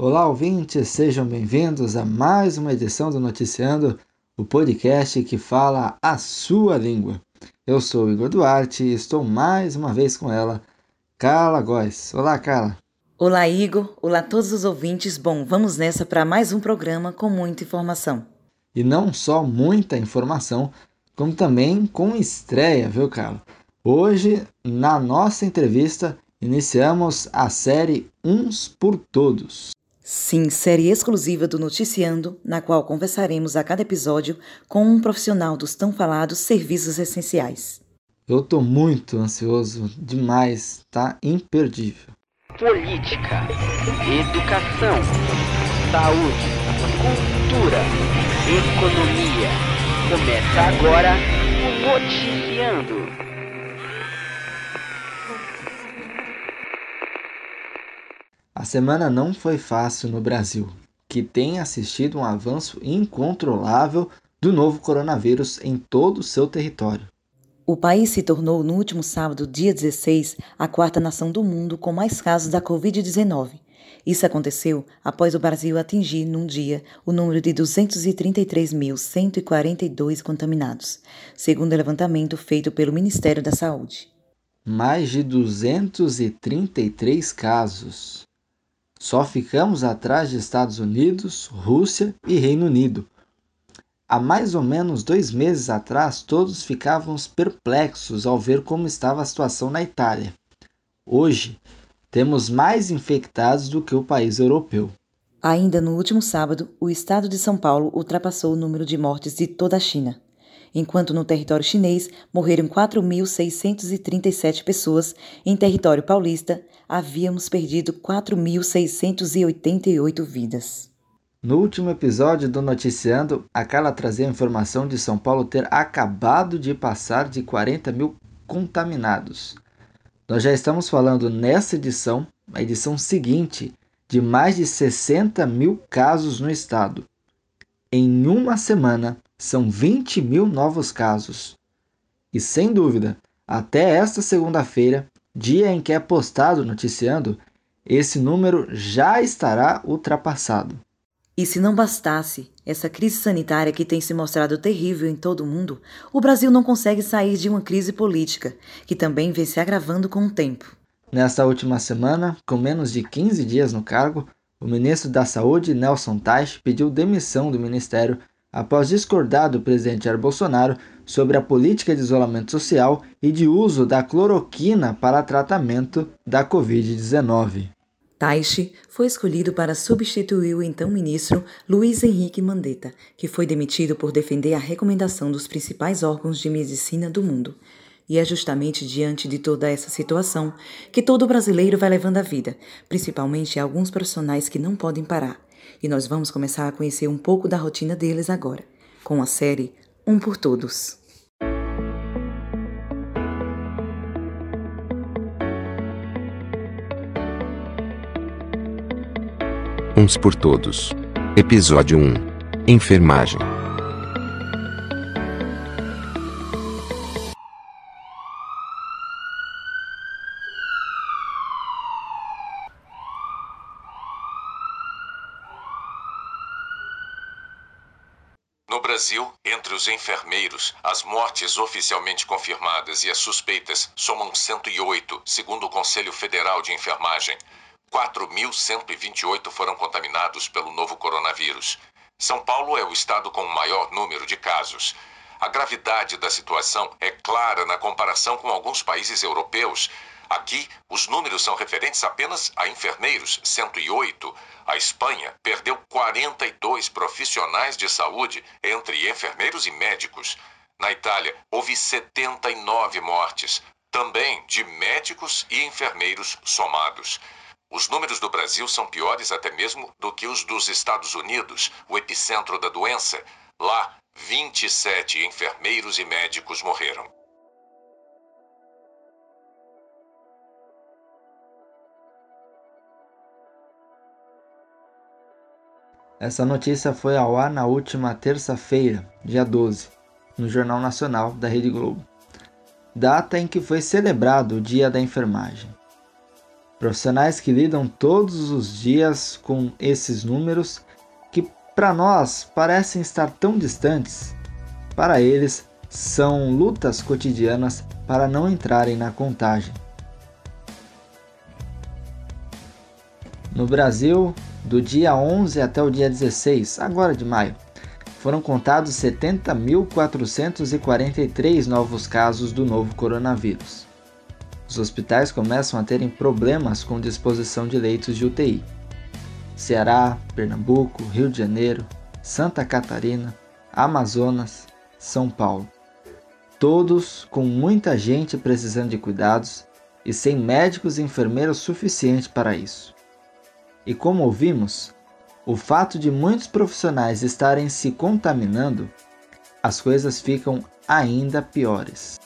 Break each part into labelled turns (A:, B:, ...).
A: Olá, ouvintes, sejam bem-vindos a mais uma edição do Noticiando, o podcast que fala a sua língua. Eu sou o Igor Duarte e estou mais uma vez com ela, Carla Góes. Olá, Carla.
B: Olá, Igor. Olá a todos os ouvintes. Bom, vamos nessa para mais um programa com muita informação.
A: E não só muita informação, como também com estreia, viu, Carla? Hoje, na nossa entrevista, iniciamos a série Uns por Todos.
B: Sim, série exclusiva do Noticiando, na qual conversaremos a cada episódio com um profissional dos tão falados serviços essenciais.
A: Eu tô muito ansioso, demais, tá imperdível.
C: Política, educação, saúde, cultura, economia. Começa agora o Noticiando.
A: A semana não foi fácil no Brasil, que tem assistido um avanço incontrolável do novo coronavírus em todo o seu território.
B: O país se tornou, no último sábado, dia 16, a quarta nação do mundo com mais casos da Covid-19. Isso aconteceu após o Brasil atingir, num dia, o número de 233.142 contaminados, segundo o levantamento feito pelo Ministério da Saúde.
A: Mais de 233 casos. Só ficamos atrás de Estados Unidos, Rússia e Reino Unido. Há mais ou menos dois meses atrás, todos ficávamos perplexos ao ver como estava a situação na Itália. Hoje, temos mais infectados do que o país europeu.
B: Ainda no último sábado, o estado de São Paulo ultrapassou o número de mortes de toda a China enquanto no território chinês morreram 4.637 pessoas, em território paulista havíamos perdido 4.688 vidas.
A: No último episódio do Noticiando, a Carla trazia a informação de São Paulo ter acabado de passar de 40 mil contaminados. Nós já estamos falando nessa edição, a edição seguinte, de mais de 60 mil casos no estado. Em uma semana, são 20 mil novos casos. E sem dúvida, até esta segunda-feira, dia em que é postado noticiando, esse número já estará ultrapassado.
B: E se não bastasse essa crise sanitária que tem se mostrado terrível em todo o mundo, o Brasil não consegue sair de uma crise política, que também vem se agravando com o tempo.
A: Nesta última semana, com menos de 15 dias no cargo, o ministro da Saúde, Nelson Teich, pediu demissão do ministério após discordar do presidente Jair Bolsonaro sobre a política de isolamento social e de uso da cloroquina para tratamento da Covid-19.
B: Taishi foi escolhido para substituir o então ministro Luiz Henrique Mandetta, que foi demitido por defender a recomendação dos principais órgãos de medicina do mundo. E é justamente diante de toda essa situação que todo brasileiro vai levando a vida, principalmente alguns profissionais que não podem parar e nós vamos começar a conhecer um pouco da rotina deles agora, com a série Um por Todos.
D: Uns por Todos. Episódio 1 Enfermagem.
E: Enfermeiros, as mortes oficialmente confirmadas e as suspeitas somam 108, segundo o Conselho Federal de Enfermagem. 4.128 foram contaminados pelo novo coronavírus. São Paulo é o estado com o maior número de casos. A gravidade da situação é clara na comparação com alguns países europeus. Aqui, os números são referentes apenas a enfermeiros, 108. A Espanha perdeu 42 profissionais de saúde, entre enfermeiros e médicos. Na Itália, houve 79 mortes, também de médicos e enfermeiros somados. Os números do Brasil são piores até mesmo do que os dos Estados Unidos, o epicentro da doença. Lá, 27 enfermeiros e médicos morreram.
A: Essa notícia foi ao ar na última terça-feira, dia 12, no Jornal Nacional da Rede Globo, data em que foi celebrado o Dia da Enfermagem. Profissionais que lidam todos os dias com esses números que para nós parecem estar tão distantes. Para eles, são lutas cotidianas para não entrarem na contagem. No Brasil, do dia 11 até o dia 16, agora de maio, foram contados 70.443 novos casos do novo coronavírus. Os hospitais começam a terem problemas com disposição de leitos de UTI. Ceará, Pernambuco, Rio de Janeiro, Santa Catarina, Amazonas, São Paulo. Todos com muita gente precisando de cuidados e sem médicos e enfermeiros suficientes para isso. E como ouvimos, o fato de muitos profissionais estarem se contaminando, as coisas ficam ainda piores.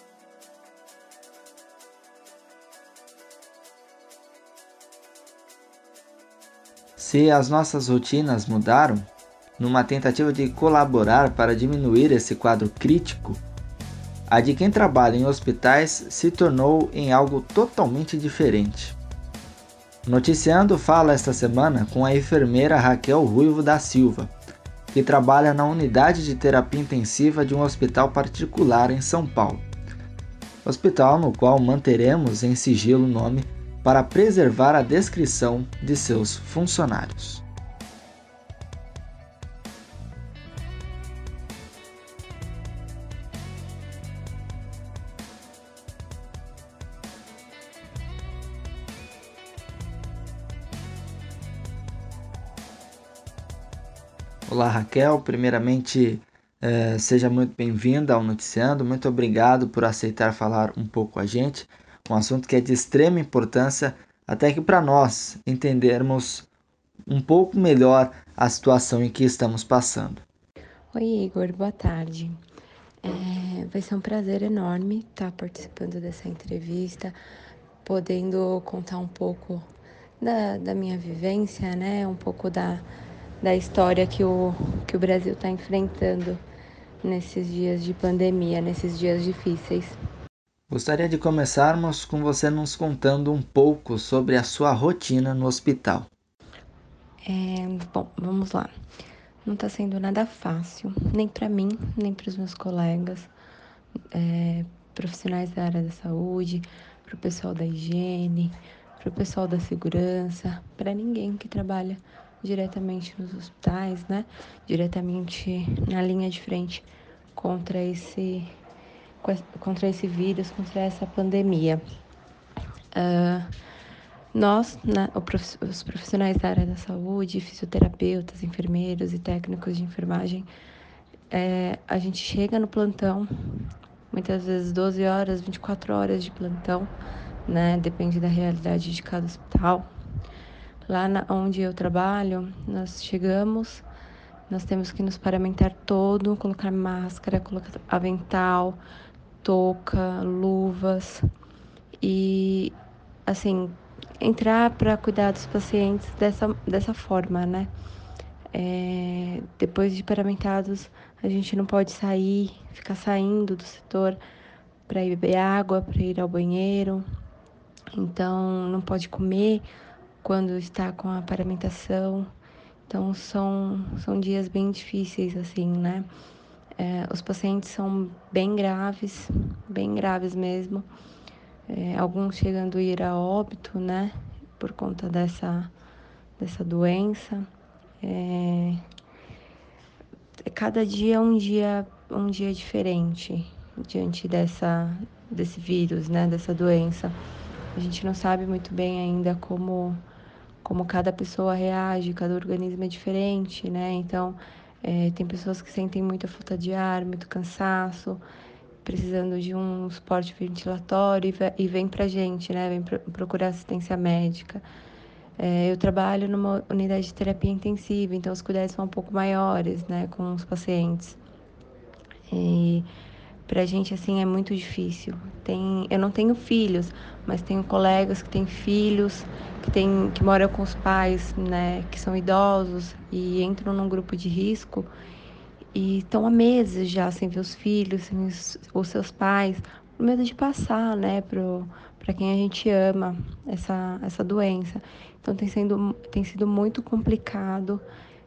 A: Se as nossas rotinas mudaram, numa tentativa de colaborar para diminuir esse quadro crítico, a de quem trabalha em hospitais se tornou em algo totalmente diferente. Noticiando fala esta semana com a enfermeira Raquel Ruivo da Silva, que trabalha na unidade de terapia intensiva de um hospital particular em São Paulo. Hospital no qual manteremos em sigilo o nome para preservar a descrição de seus funcionários. Olá Raquel, primeiramente eh, seja muito bem-vinda ao Noticiando, muito obrigado por aceitar falar um pouco com a gente, um assunto que é de extrema importância, até que para nós entendermos um pouco melhor a situação em que estamos passando.
F: Oi Igor, boa tarde. É, vai ser um prazer enorme estar participando dessa entrevista, podendo contar um pouco da, da minha vivência, né? Um pouco da, da história que o, que o Brasil está enfrentando nesses dias de pandemia, nesses dias difíceis.
A: Gostaria de começarmos com você nos contando um pouco sobre a sua rotina no hospital.
F: É, bom, vamos lá. Não está sendo nada fácil, nem para mim, nem para os meus colegas, é, profissionais da área da saúde, para o pessoal da higiene, para o pessoal da segurança, para ninguém que trabalha diretamente nos hospitais, né? Diretamente na linha de frente contra esse, contra esse vírus, contra essa pandemia. Uh, nós, né, os profissionais da área da saúde, fisioterapeutas, enfermeiros e técnicos de enfermagem, é, a gente chega no plantão, muitas vezes 12 horas, 24 horas de plantão, né? Depende da realidade de cada hospital. Lá na, onde eu trabalho, nós chegamos, nós temos que nos paramentar todo, colocar máscara, colocar avental, touca, luvas e assim entrar para cuidar dos pacientes dessa, dessa forma, né? É, depois de paramentados, a gente não pode sair, ficar saindo do setor para ir beber água, para ir ao banheiro. Então, não pode comer quando está com a paramentação. Então são, são dias bem difíceis, assim, né? É, os pacientes são bem graves, bem graves mesmo. É, alguns chegando a ir a óbito, né? Por conta dessa, dessa doença. É, cada dia é um dia um dia diferente diante dessa desse vírus, né? Dessa doença. A gente não sabe muito bem ainda como como cada pessoa reage, cada organismo é diferente, né? Então, é, tem pessoas que sentem muita falta de ar, muito cansaço, precisando de um suporte ventilatório e, vem pra gente, né? Vem procurar assistência médica. É, eu trabalho numa unidade de terapia intensiva, então os cuidados são um pouco maiores, né, com os pacientes. E Pra gente, assim, é muito difícil. Tem, eu não tenho filhos, mas tenho colegas que têm filhos, que, tem, que moram com os pais, né, que são idosos e entram num grupo de risco e estão há meses já sem ver os filhos, sem os, os seus pais, por medo de passar, né, para quem a gente ama essa, essa doença. Então tem, sendo, tem sido muito complicado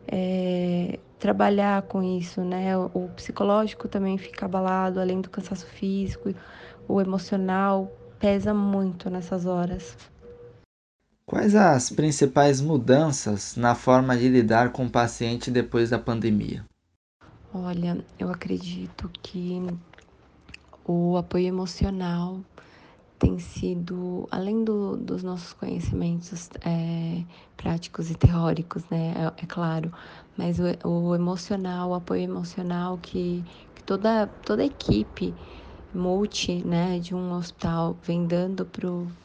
F: é, trabalhar com isso, né? O, psicológico também fica abalado, além do cansaço físico, o emocional pesa muito nessas horas.
A: Quais as principais mudanças na forma de lidar com o paciente depois da pandemia?
F: Olha, eu acredito que o apoio emocional tem sido, além do, dos nossos conhecimentos é, práticos e teóricos, né, é, é claro, mas o, o, emocional, o apoio emocional que, que toda, toda a equipe multi, né, de um hospital vem dando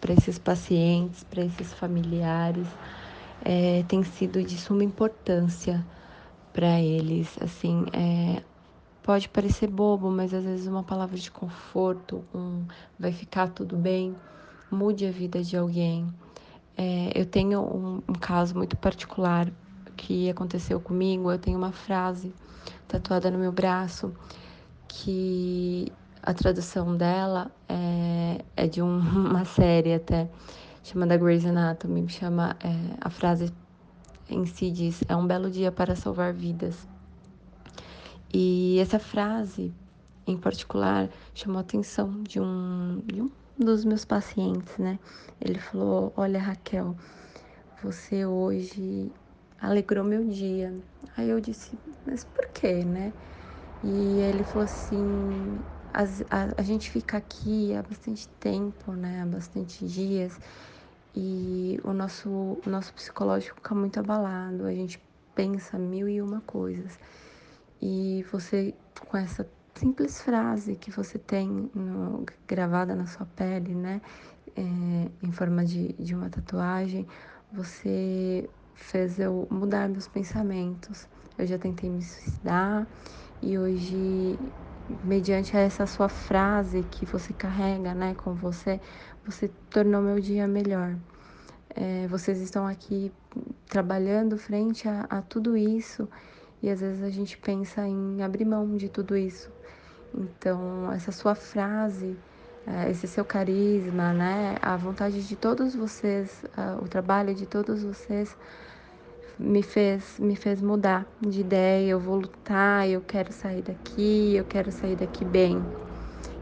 F: para esses pacientes, para esses familiares, é, tem sido de suma importância para eles, assim, é, pode parecer bobo, mas às vezes uma palavra de conforto, um vai ficar tudo bem, mude a vida de alguém. É, eu tenho um, um caso muito particular que aconteceu comigo. Eu tenho uma frase tatuada no meu braço que a tradução dela é, é de um, uma série até chamada Grey's Anatomy. Chama é, a frase em si diz: é um belo dia para salvar vidas. E essa frase, em particular, chamou a atenção de um, de um dos meus pacientes, né? Ele falou: Olha, Raquel, você hoje alegrou meu dia. Aí eu disse: Mas por quê, né? E ele falou assim: a, a, a gente fica aqui há bastante tempo, né? Há bastante dias. E o nosso, o nosso psicológico fica muito abalado. A gente pensa mil e uma coisas. E você, com essa simples frase que você tem no, gravada na sua pele, né, é, em forma de, de uma tatuagem, você fez eu mudar meus pensamentos. Eu já tentei me suicidar e hoje, mediante essa sua frase que você carrega, né, com você, você tornou meu dia melhor. É, vocês estão aqui trabalhando frente a, a tudo isso e às vezes a gente pensa em abrir mão de tudo isso. Então, essa sua frase, é, esse seu carisma, né, a vontade de todos vocês, o trabalho de todos vocês me fez me fez mudar de ideia. Eu vou lutar, eu quero sair daqui, eu quero sair daqui bem.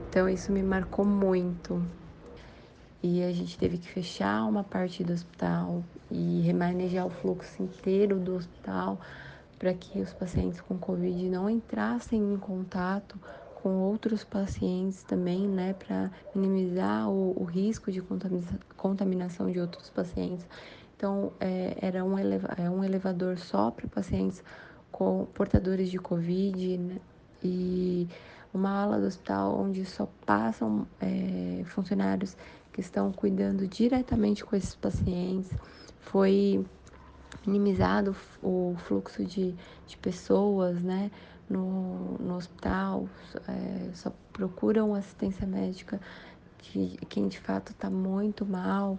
F: Então, isso me marcou muito. E a gente teve que fechar uma parte do hospital e remanejar o fluxo inteiro do hospital para que os pacientes com Covid não entrassem em contato com outros pacientes também, né, para minimizar o, o, risco de contaminação de outros pacientes. Então, é, era um, eleva é um elevador só para pacientes com portadores de Covid né, e uma ala do hospital onde só passam é, funcionários que estão cuidando diretamente com esses pacientes. Foi minimizado o fluxo de, de pessoas, né? No, no hospital, é, só procuram assistência médica de quem de fato está muito mal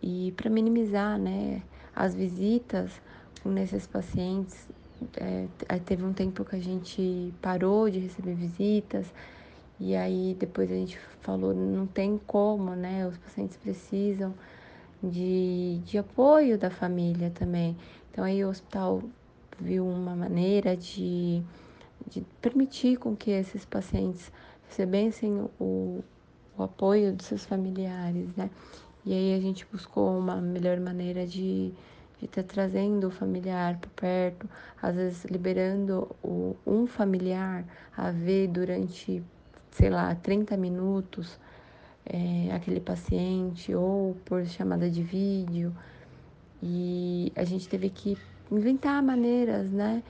F: e para minimizar, né, as visitas nesses pacientes, é, teve um tempo que a gente parou de receber visitas e aí depois a gente falou não tem como, né, os pacientes precisam de, de apoio da família também. Então aí o hospital viu uma maneira de, de permitir com que esses pacientes recebessem o, o apoio dos seus familiares, né? E aí a gente buscou uma melhor maneira de estar tá trazendo o familiar para perto, às vezes liberando o, um familiar a ver durante, sei lá, 30 minutos é, aquele paciente ou por chamada de vídeo. E a gente teve que inventar maneiras, né?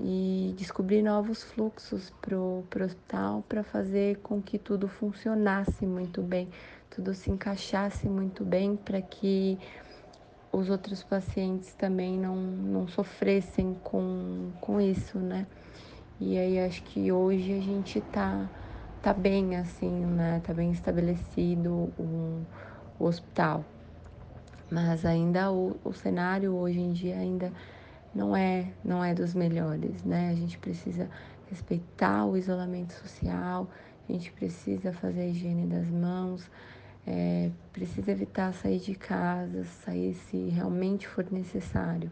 F: E descobrir novos fluxos para o hospital para fazer com que tudo funcionasse muito bem, tudo se encaixasse muito bem para que os outros pacientes também não, não sofressem com, com isso, né? E aí acho que hoje a gente está tá bem assim, né? Tá bem estabelecido o, o hospital. Mas ainda o, o cenário hoje em dia ainda não é, não é dos melhores, né? A gente precisa respeitar o isolamento social, a gente precisa fazer a higiene das mãos, É, precisa evitar sair de casa, sair se realmente for necessário.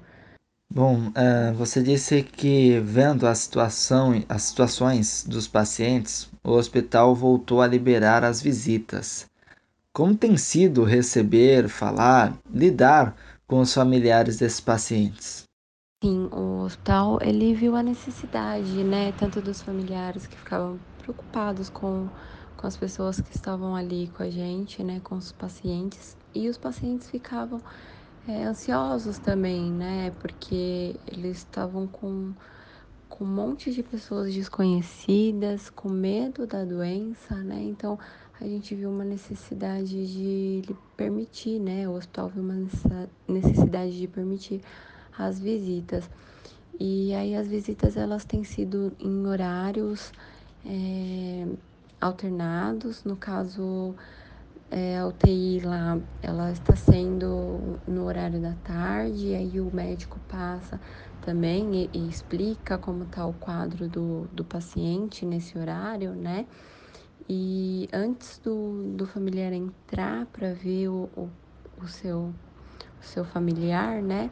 A: Bom, uh, você disse que vendo a situação, as situações dos pacientes, o hospital voltou a liberar as visitas. Como tem sido receber, falar, lidar com os familiares desses pacientes?
F: Sim, o hospital ele viu a necessidade, né, tanto dos familiares que ficavam preocupados com com as pessoas que estavam ali com a gente, né, com os pacientes, e os pacientes ficavam é, ansiosos também, né, porque eles estavam com, com um monte de pessoas desconhecidas, com medo da doença, né, então a gente viu uma necessidade de permitir, né, o hospital viu uma necessidade de permitir as visitas. E aí as visitas elas têm sido em horários é, alternados. No caso, é, a UTI lá, ela está sendo no horário da tarde, aí o médico passa também e, e explica como está o quadro do, do paciente nesse horário, né? E antes do, do familiar entrar para ver o, o, o, seu, o seu familiar, né?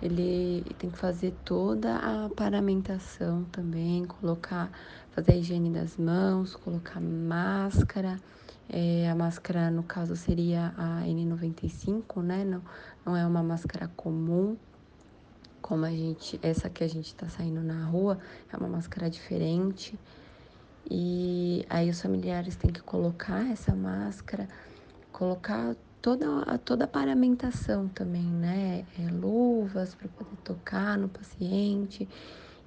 F: Ele tem que fazer toda a paramentação também, colocar fazer a higiene das mãos, colocar máscara. É, a máscara, no caso, seria a N95, né? Não, não é uma máscara comum, como a gente, essa que a gente está saindo na rua, é uma máscara diferente. E aí os familiares têm que colocar essa máscara, colocar toda, toda a paramentação também, né? É, luvas para poder tocar no paciente.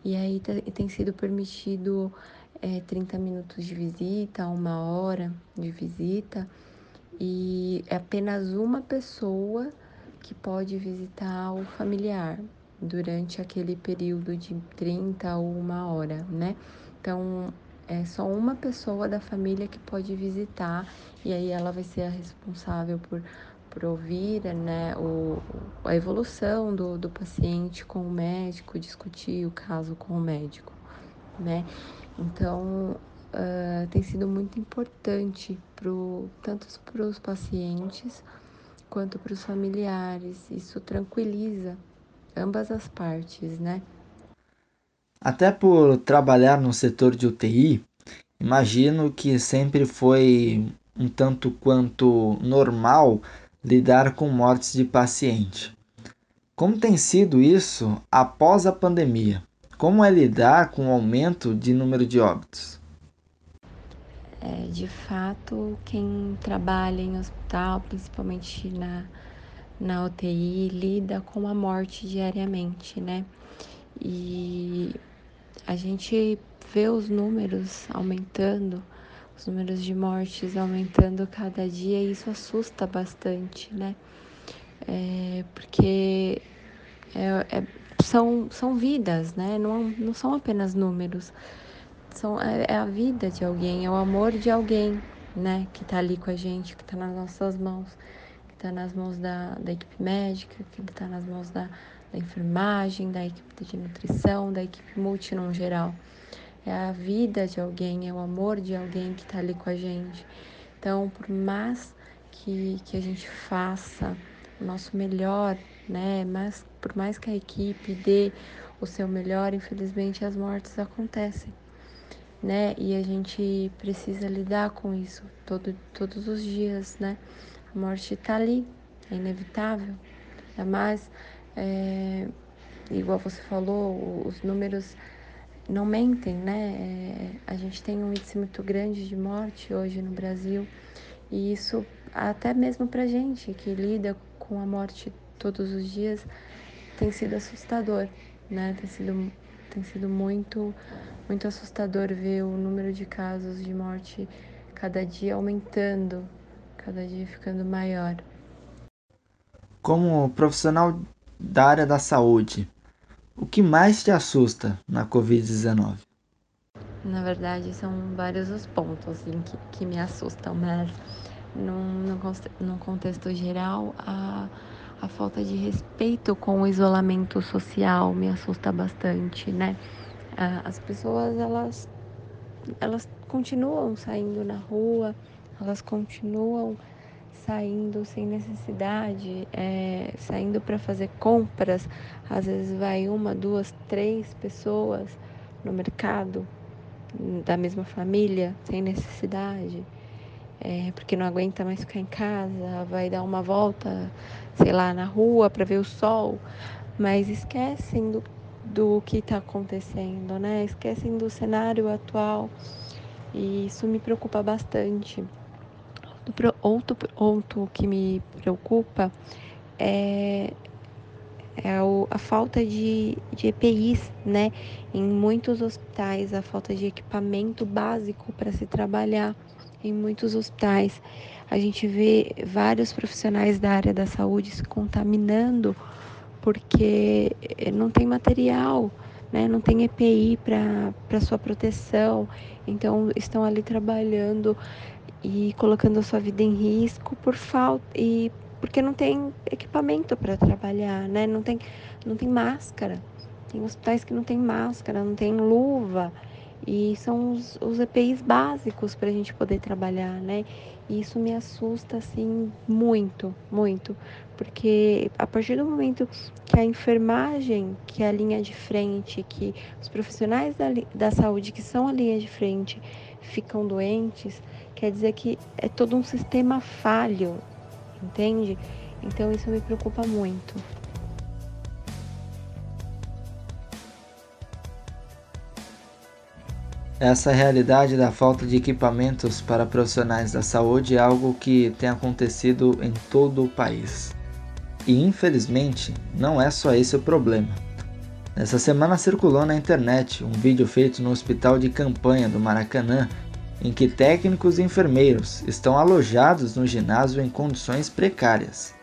F: E aí tem sido permitido é, 30 minutos de visita, uma hora de visita, e é apenas uma pessoa que pode visitar o familiar durante aquele período de 30 ou uma hora, né? Então, é só uma pessoa da família que pode visitar e aí ela vai ser a responsável por, por ouvir né, o, a evolução do, do paciente com o médico, discutir o caso com o médico, né? Então, uh, tem sido muito importante pro, tanto para os pacientes quanto para os familiares. Isso tranquiliza ambas as partes, né?
A: Até por trabalhar no setor de UTI, imagino que sempre foi um tanto quanto normal lidar com mortes de paciente. Como tem sido isso após a pandemia? Como é lidar com o aumento de número de óbitos?
F: É, de fato, quem trabalha em hospital, principalmente na, na UTI, lida com a morte diariamente, né? E a gente vê os números aumentando, os números de mortes aumentando cada dia e isso assusta bastante, né? É, porque é, é são, são vidas, né? Não, não são apenas números. São, é, é a vida de alguém, é o amor de alguém, né? Que tá ali com a gente, que tá nas nossas mãos, que tá nas mãos da, da equipe médica, que tá nas mãos da, da enfermagem, da equipe de nutrição, da equipe multi no geral. É a vida de alguém, é o amor de alguém que tá ali com a gente. Então, por mais que, que a gente faça o nosso melhor, né? Mas por mais que a equipe dê o seu melhor, infelizmente as mortes acontecem, né? E a gente precisa lidar com isso todo, todos os dias, né? A morte está ali, é inevitável. Mas, é, igual você falou, os números não mentem, né? É, a gente tem um índice muito grande de morte hoje no Brasil e isso até mesmo para gente que lida com a morte todos os dias tem sido assustador, né? Tem sido, tem sido muito, muito assustador ver o número de casos de morte cada dia aumentando, cada dia ficando maior.
A: Como profissional da área da saúde, o que mais te assusta na Covid-19?
F: Na verdade, são vários os pontos assim, que, que me assustam, mas num, num, num contexto geral, a a falta de respeito com o isolamento social me assusta bastante, né? As pessoas, elas, elas continuam saindo na rua, elas continuam saindo sem necessidade, é, saindo para fazer compras. Às vezes vai uma, duas, três pessoas no mercado da mesma família, sem necessidade, é, porque não aguenta mais ficar em casa, vai dar uma volta, sei lá, na rua para ver o sol, mas esquecem do, do que está acontecendo, né? Esquecem do cenário atual e isso me preocupa bastante. Outro, outro que me preocupa é, é a falta de, de EPIs, né? Em muitos hospitais, a falta de equipamento básico para se trabalhar em muitos hospitais. A gente vê vários profissionais da área da saúde se contaminando porque não tem material, né? não tem EPI para sua proteção. Então, estão ali trabalhando e colocando a sua vida em risco por falta e porque não tem equipamento para trabalhar, né? Não tem, não tem máscara. Tem hospitais que não tem máscara, não tem luva. E são os, os EPIs básicos para a gente poder trabalhar, né? E isso me assusta, assim, muito, muito. Porque a partir do momento que a enfermagem, que é a linha de frente, que os profissionais da, da saúde que são a linha de frente ficam doentes, quer dizer que é todo um sistema falho, entende? Então isso me preocupa muito.
A: Essa realidade da falta de equipamentos para profissionais da saúde é algo que tem acontecido em todo o país. E infelizmente, não é só esse o problema. Nessa semana circulou na internet um vídeo feito no hospital de campanha do Maracanã em que técnicos e enfermeiros estão alojados no ginásio em condições precárias.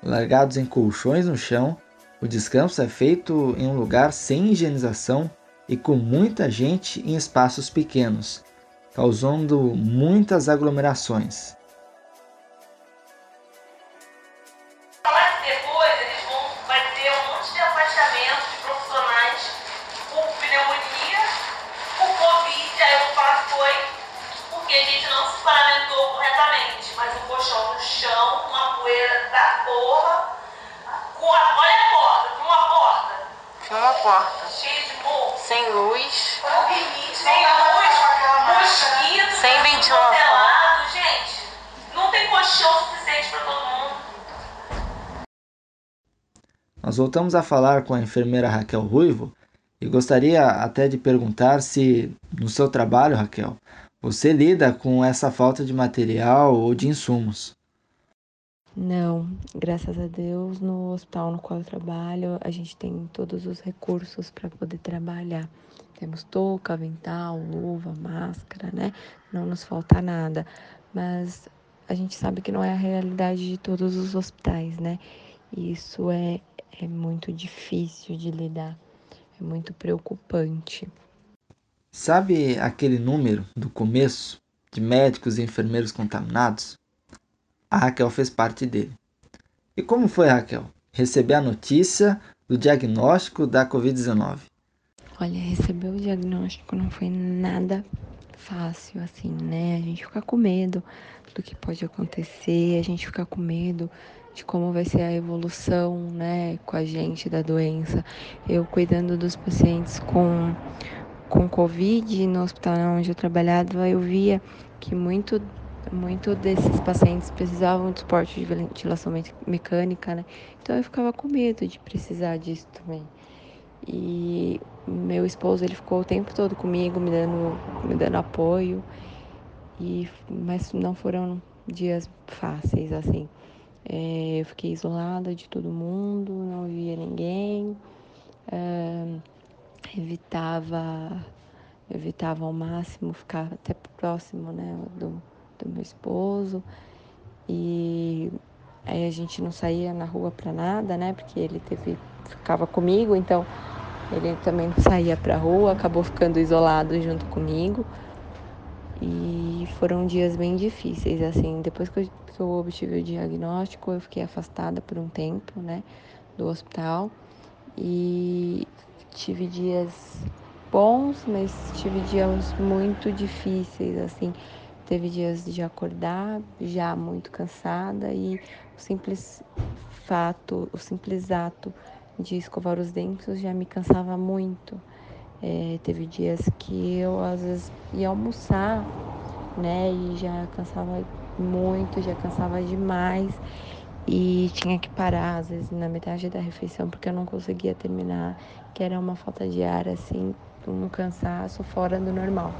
A: Largados em colchões no chão, o descanso é feito em um lugar sem higienização e com muita gente em espaços pequenos, causando muitas aglomerações. Voltamos a falar com a enfermeira Raquel Ruivo e gostaria até de perguntar se, no seu trabalho, Raquel, você lida com essa falta de material ou de insumos?
F: Não, graças a Deus, no hospital no qual eu trabalho, a gente tem todos os recursos para poder trabalhar. Temos touca, avental, luva, máscara, né? Não nos falta nada. Mas a gente sabe que não é a realidade de todos os hospitais, né? Isso é, é muito difícil de lidar, é muito preocupante.
A: Sabe aquele número do começo de médicos e enfermeiros contaminados? A Raquel fez parte dele. E como foi, Raquel, receber a notícia do diagnóstico da Covid-19?
F: Olha, receber o diagnóstico não foi nada fácil, assim, né? A gente fica com medo do que pode acontecer, a gente fica com medo de como vai ser a evolução, né, com a gente da doença. Eu cuidando dos pacientes com com Covid no hospital onde eu trabalhava, eu via que muito, muito desses pacientes precisavam de suporte de ventilação mecânica, né? Então eu ficava com medo de precisar disso também. E meu esposo, ele ficou o tempo todo comigo, me dando, me dando apoio. E, mas não foram dias fáceis, assim. É, eu fiquei isolada de todo mundo, não via ninguém. É, evitava evitava ao máximo ficar até próximo né, do, do meu esposo e aí a gente não saía na rua para nada, né? Porque ele teve ficava comigo, então ele também não saía para rua, acabou ficando isolado junto comigo. E foram dias bem difíceis, assim. Depois que eu, que eu obtive o diagnóstico, eu fiquei afastada por um tempo, né, do hospital. E tive dias bons, mas tive dias muito difíceis, assim, teve dias de acordar já muito cansada e o simples fato, o simples ato de escovar os dentes já me cansava muito. É, teve dias que eu às vezes ia almoçar, né, e já cansava muito, já cansava demais e tinha que parar às vezes na metade da refeição porque eu não conseguia terminar, que era uma falta de ar assim, um cansaço fora do normal.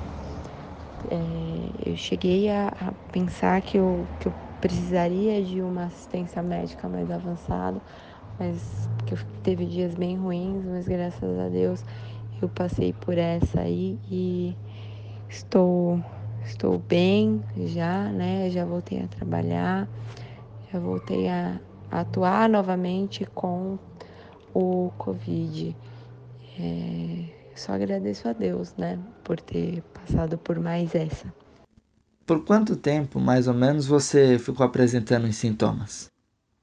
F: É, eu cheguei a, a, pensar que eu, que eu precisaria de uma assistência médica mais avançada, mas que teve dias bem ruins, mas graças a Deus eu passei por essa aí e estou estou bem já, né? Já voltei a trabalhar, já voltei a, atuar novamente com o Covid. É, só agradeço a Deus, né, por ter passado por mais essa.
A: Por quanto tempo, mais ou menos, você ficou apresentando os sintomas?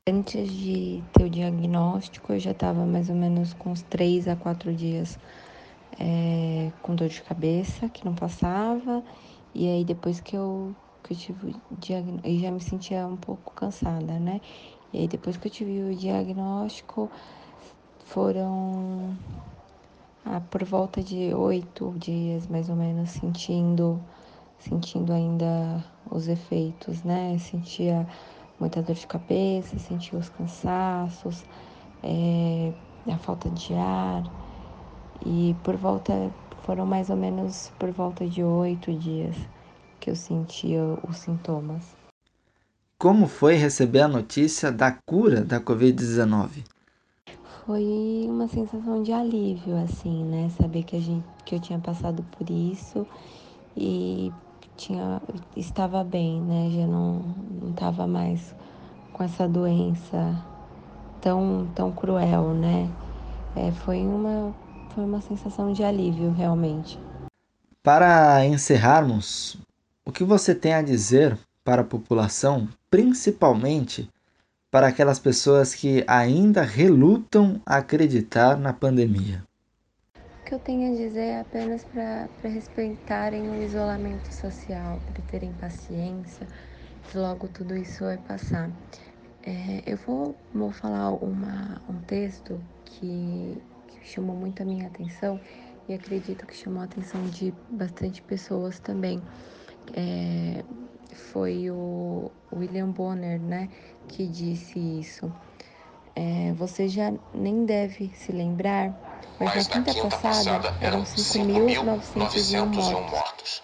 F: Antes de ter o diagnóstico, eu já estava mais ou menos com uns três a quatro dias é, com dor de cabeça, que não passava, e aí depois que eu, que eu tive o diagnóstico, já me sentia um pouco cansada, né? E aí depois que eu tive o diagnóstico, foram ah, por volta de oito dias, mais ou menos, sentindo, sentindo ainda os efeitos, né? Sentia muita dor de cabeça, sentia os cansaços, é, a falta de ar. E por volta, foram mais ou menos por volta de oito dias que eu sentia os sintomas.
A: Como foi receber a notícia da cura da Covid-19?
F: foi uma sensação de alívio, assim, né? Saber que, a gente, que eu tinha passado por isso e tinha, estava bem, né? Já não, não estava mais com essa doença tão, tão cruel, né? É, foi, uma, foi uma sensação de alívio, realmente.
A: Para encerrarmos, o que você tem a dizer para a população, principalmente para aquelas pessoas que ainda relutam a acreditar na pandemia?
F: O que eu tenho a dizer é apenas para respeitarem o isolamento social, para terem paciência, que logo tudo isso vai passar. É, eu vou, vou falar uma, um texto que, que chamou muito a minha atenção e acredito que chamou a atenção de bastante pessoas também. É, foi o William Bonner, né, que disse isso. É, você já nem deve se lembrar, mas, mas na quinta, quinta passada, passada eram 5.901 mortos. mortos.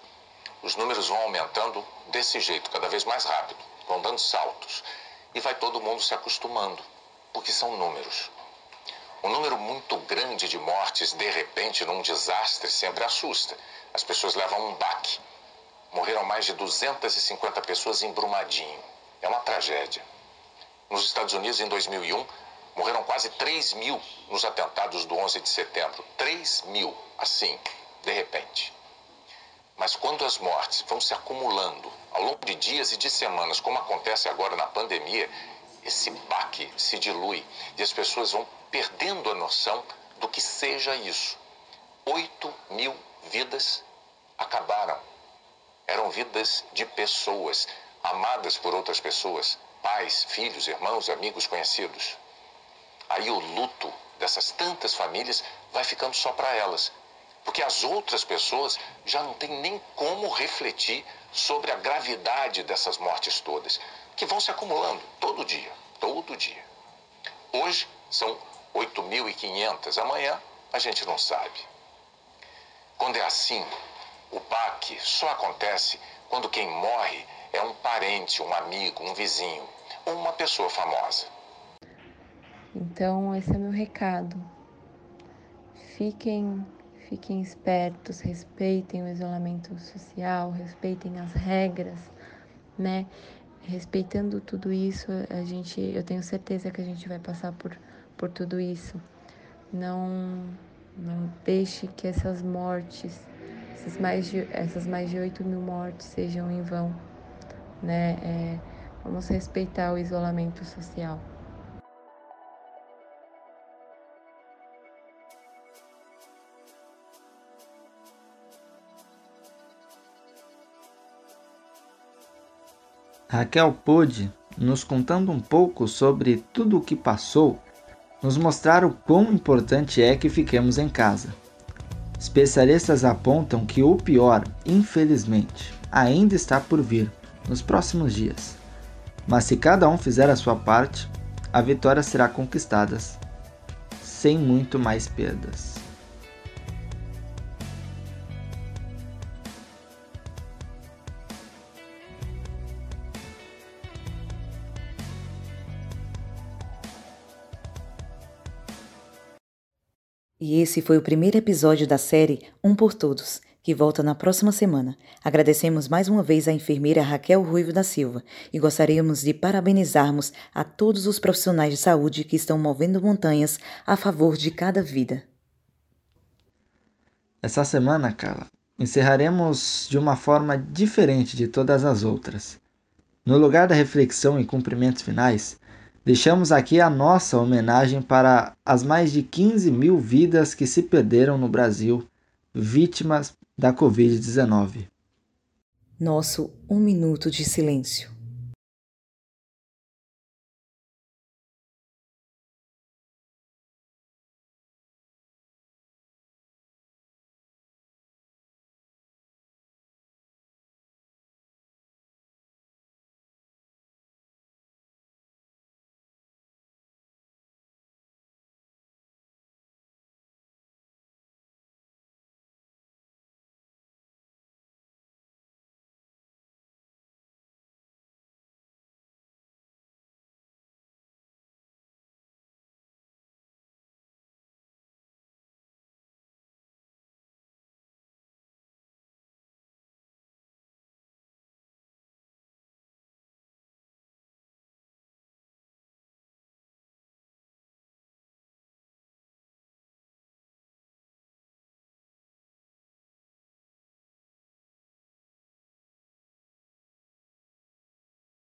E: Os números vão aumentando desse jeito, cada vez mais rápido, vão dando saltos. E vai todo mundo se acostumando, porque são números. Um número muito grande de mortes, de repente, num desastre, sempre assusta. As pessoas levam um baque. Morreram mais de 250 pessoas em Brumadinho. É uma tragédia. Nos Estados Unidos, em 2001, morreram quase 3 mil nos atentados do 11 de setembro. 3 mil, assim, de repente. Mas quando as mortes vão se acumulando ao longo de dias e de semanas, como acontece agora na pandemia, esse baque se dilui e as pessoas vão perdendo a noção do que seja isso. 8 mil vidas acabaram eram vidas de pessoas, amadas por outras pessoas, pais, filhos, irmãos, amigos, conhecidos. Aí o luto dessas tantas famílias vai ficando só para elas, porque as outras pessoas já não têm nem como refletir sobre a gravidade dessas mortes todas, que vão se acumulando todo dia, todo dia. Hoje são 8.500, amanhã a gente não sabe. Quando é assim, o baque só acontece quando quem morre é um parente, um amigo, um vizinho ou uma pessoa famosa.
F: Então, esse é meu recado. Fiquem, fiquem espertos, respeitem o isolamento social, respeitem as regras, né? Respeitando tudo isso, a gente, eu tenho certeza que a gente vai passar por, por tudo isso. Não, não deixe que essas mortes essas mais de, essas mais de 8 mil mortes sejam em vão. Né? É, vamos respeitar o isolamento social.
A: Raquel pôde, nos contando um pouco sobre tudo o que passou, nos mostrar o quão importante é que fiquemos em casa. Especialistas apontam que o pior, infelizmente, ainda está por vir nos próximos dias. Mas se cada um fizer a sua parte, a vitória será conquistada sem muito mais perdas.
B: Esse foi o primeiro episódio da série Um por Todos, que volta na próxima semana. Agradecemos mais uma vez à enfermeira Raquel Ruivo da Silva e gostaríamos de parabenizarmos a todos os profissionais de saúde que estão movendo montanhas a favor de cada vida.
A: Essa semana, Carla, encerraremos de uma forma diferente de todas as outras. No lugar da reflexão e cumprimentos finais, Deixamos aqui a nossa homenagem para as mais de 15 mil vidas que se perderam no Brasil, vítimas da Covid-19.
B: Nosso um minuto de silêncio.